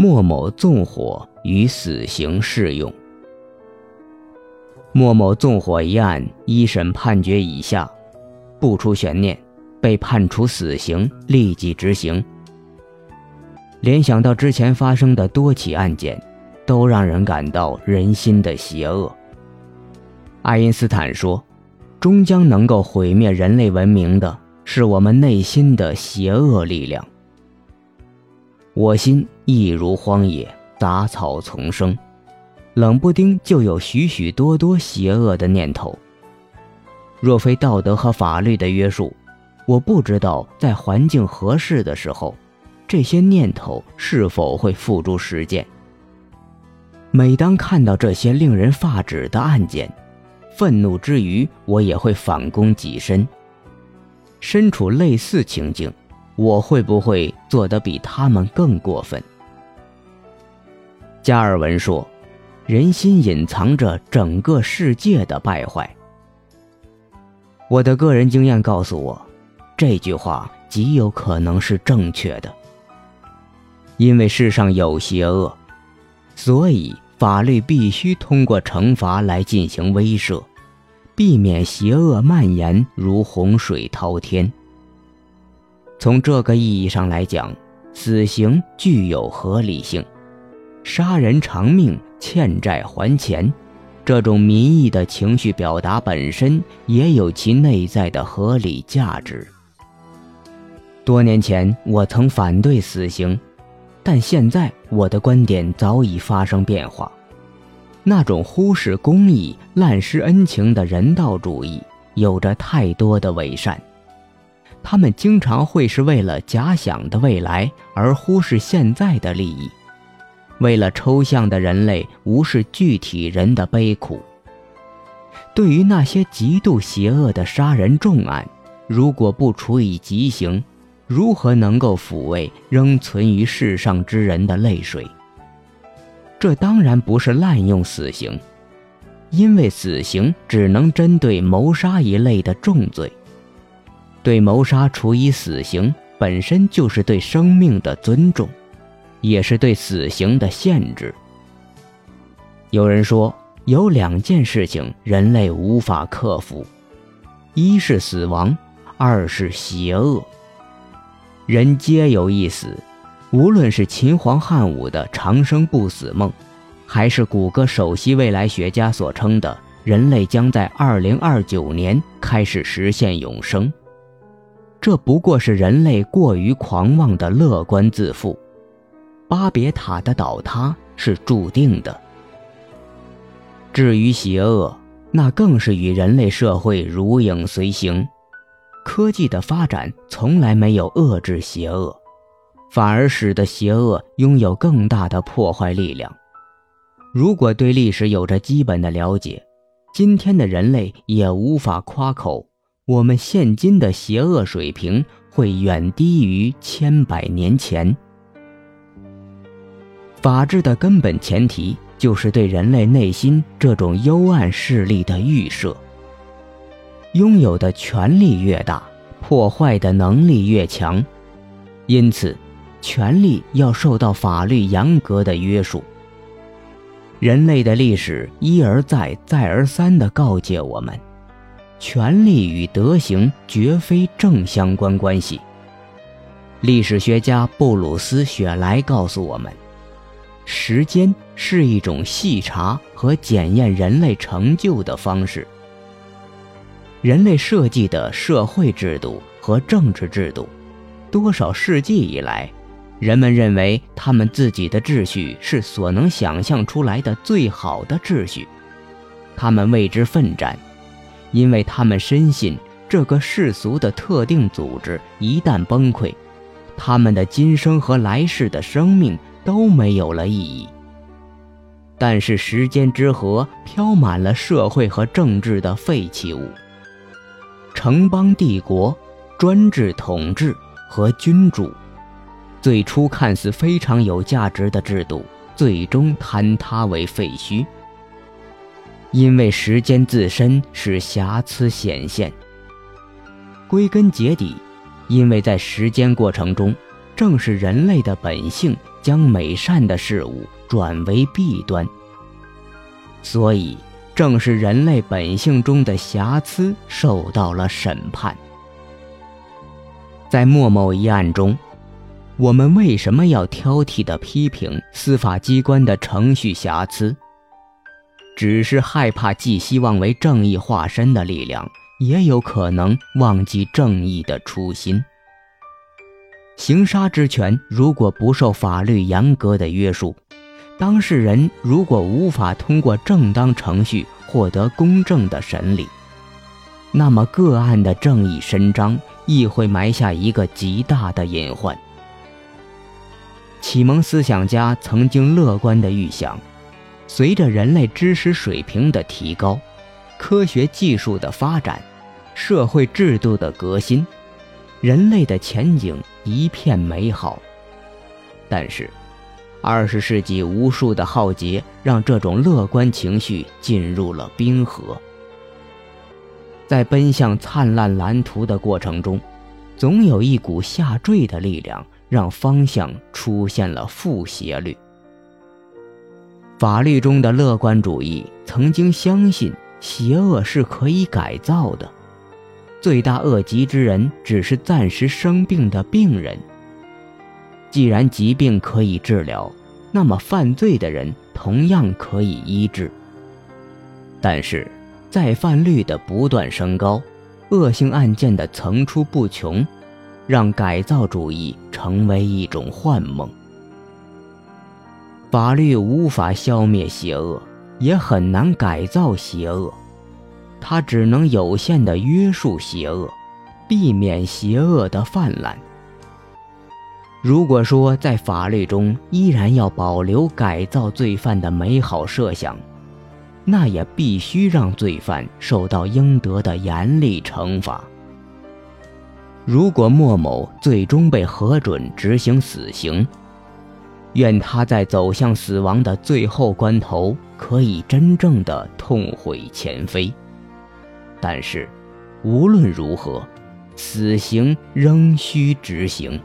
莫某纵火与死刑适用。莫某纵火一案一审判决以下，不出悬念，被判处死刑，立即执行。联想到之前发生的多起案件，都让人感到人心的邪恶。爱因斯坦说：“终将能够毁灭人类文明的，是我们内心的邪恶力量。”我心亦如荒野，杂草丛生，冷不丁就有许许多多邪恶的念头。若非道德和法律的约束，我不知道在环境合适的时候，这些念头是否会付诸实践。每当看到这些令人发指的案件，愤怒之余，我也会反攻己身。身处类似情境。我会不会做得比他们更过分？加尔文说：“人心隐藏着整个世界的败坏。”我的个人经验告诉我，这句话极有可能是正确的。因为世上有邪恶，所以法律必须通过惩罚来进行威慑，避免邪恶蔓延如洪水滔天。从这个意义上来讲，死刑具有合理性。杀人偿命，欠债还钱，这种民意的情绪表达本身也有其内在的合理价值。多年前我曾反对死刑，但现在我的观点早已发生变化。那种忽视公义、滥施恩情的人道主义，有着太多的伪善。他们经常会是为了假想的未来而忽视现在的利益，为了抽象的人类无视具体人的悲苦。对于那些极度邪恶的杀人重案，如果不处以极刑，如何能够抚慰仍存于世上之人的泪水？这当然不是滥用死刑，因为死刑只能针对谋杀一类的重罪。对谋杀处以死刑，本身就是对生命的尊重，也是对死刑的限制。有人说，有两件事情人类无法克服：一是死亡，二是邪恶。人皆有一死，无论是秦皇汉武的长生不死梦，还是谷歌首席未来学家所称的人类将在二零二九年开始实现永生。这不过是人类过于狂妄的乐观自负，巴别塔的倒塌是注定的。至于邪恶，那更是与人类社会如影随形。科技的发展从来没有遏制邪恶，反而使得邪恶拥有更大的破坏力量。如果对历史有着基本的了解，今天的人类也无法夸口。我们现今的邪恶水平会远低于千百年前。法治的根本前提就是对人类内心这种幽暗势力的预设。拥有的权力越大，破坏的能力越强，因此，权力要受到法律严格的约束。人类的历史一而再、再而三地告诫我们。权力与德行绝非正相关关系。历史学家布鲁斯·雪莱告诉我们，时间是一种细查和检验人类成就的方式。人类设计的社会制度和政治制度，多少世纪以来，人们认为他们自己的秩序是所能想象出来的最好的秩序，他们为之奋战。因为他们深信，这个世俗的特定组织一旦崩溃，他们的今生和来世的生命都没有了意义。但是时间之河飘满了社会和政治的废弃物，城邦帝国、专制统治和君主，最初看似非常有价值的制度，最终坍塌为废墟。因为时间自身使瑕疵显现。归根结底，因为在时间过程中，正是人类的本性将美善的事物转为弊端，所以正是人类本性中的瑕疵受到了审判。在莫某一案中，我们为什么要挑剔地批评司法机关的程序瑕疵？只是害怕寄希望为正义化身的力量，也有可能忘记正义的初心。行杀之权如果不受法律严格的约束，当事人如果无法通过正当程序获得公正的审理，那么个案的正义伸张亦会埋下一个极大的隐患。启蒙思想家曾经乐观地预想，随着人类知识水平的提高，科学技术的发展，社会制度的革新。人类的前景一片美好，但是，二十世纪无数的浩劫让这种乐观情绪进入了冰河。在奔向灿烂蓝图的过程中，总有一股下坠的力量，让方向出现了负斜率。法律中的乐观主义曾经相信邪恶是可以改造的。罪大恶极之人只是暂时生病的病人。既然疾病可以治疗，那么犯罪的人同样可以医治。但是，再犯率的不断升高，恶性案件的层出不穷，让改造主义成为一种幻梦。法律无法消灭邪恶，也很难改造邪恶。它只能有限的约束邪恶，避免邪恶的泛滥。如果说在法律中依然要保留改造罪犯的美好设想，那也必须让罪犯受到应得的严厉惩罚。如果莫某最终被核准执行死刑，愿他在走向死亡的最后关头，可以真正的痛悔前非。但是，无论如何，死刑仍需执行。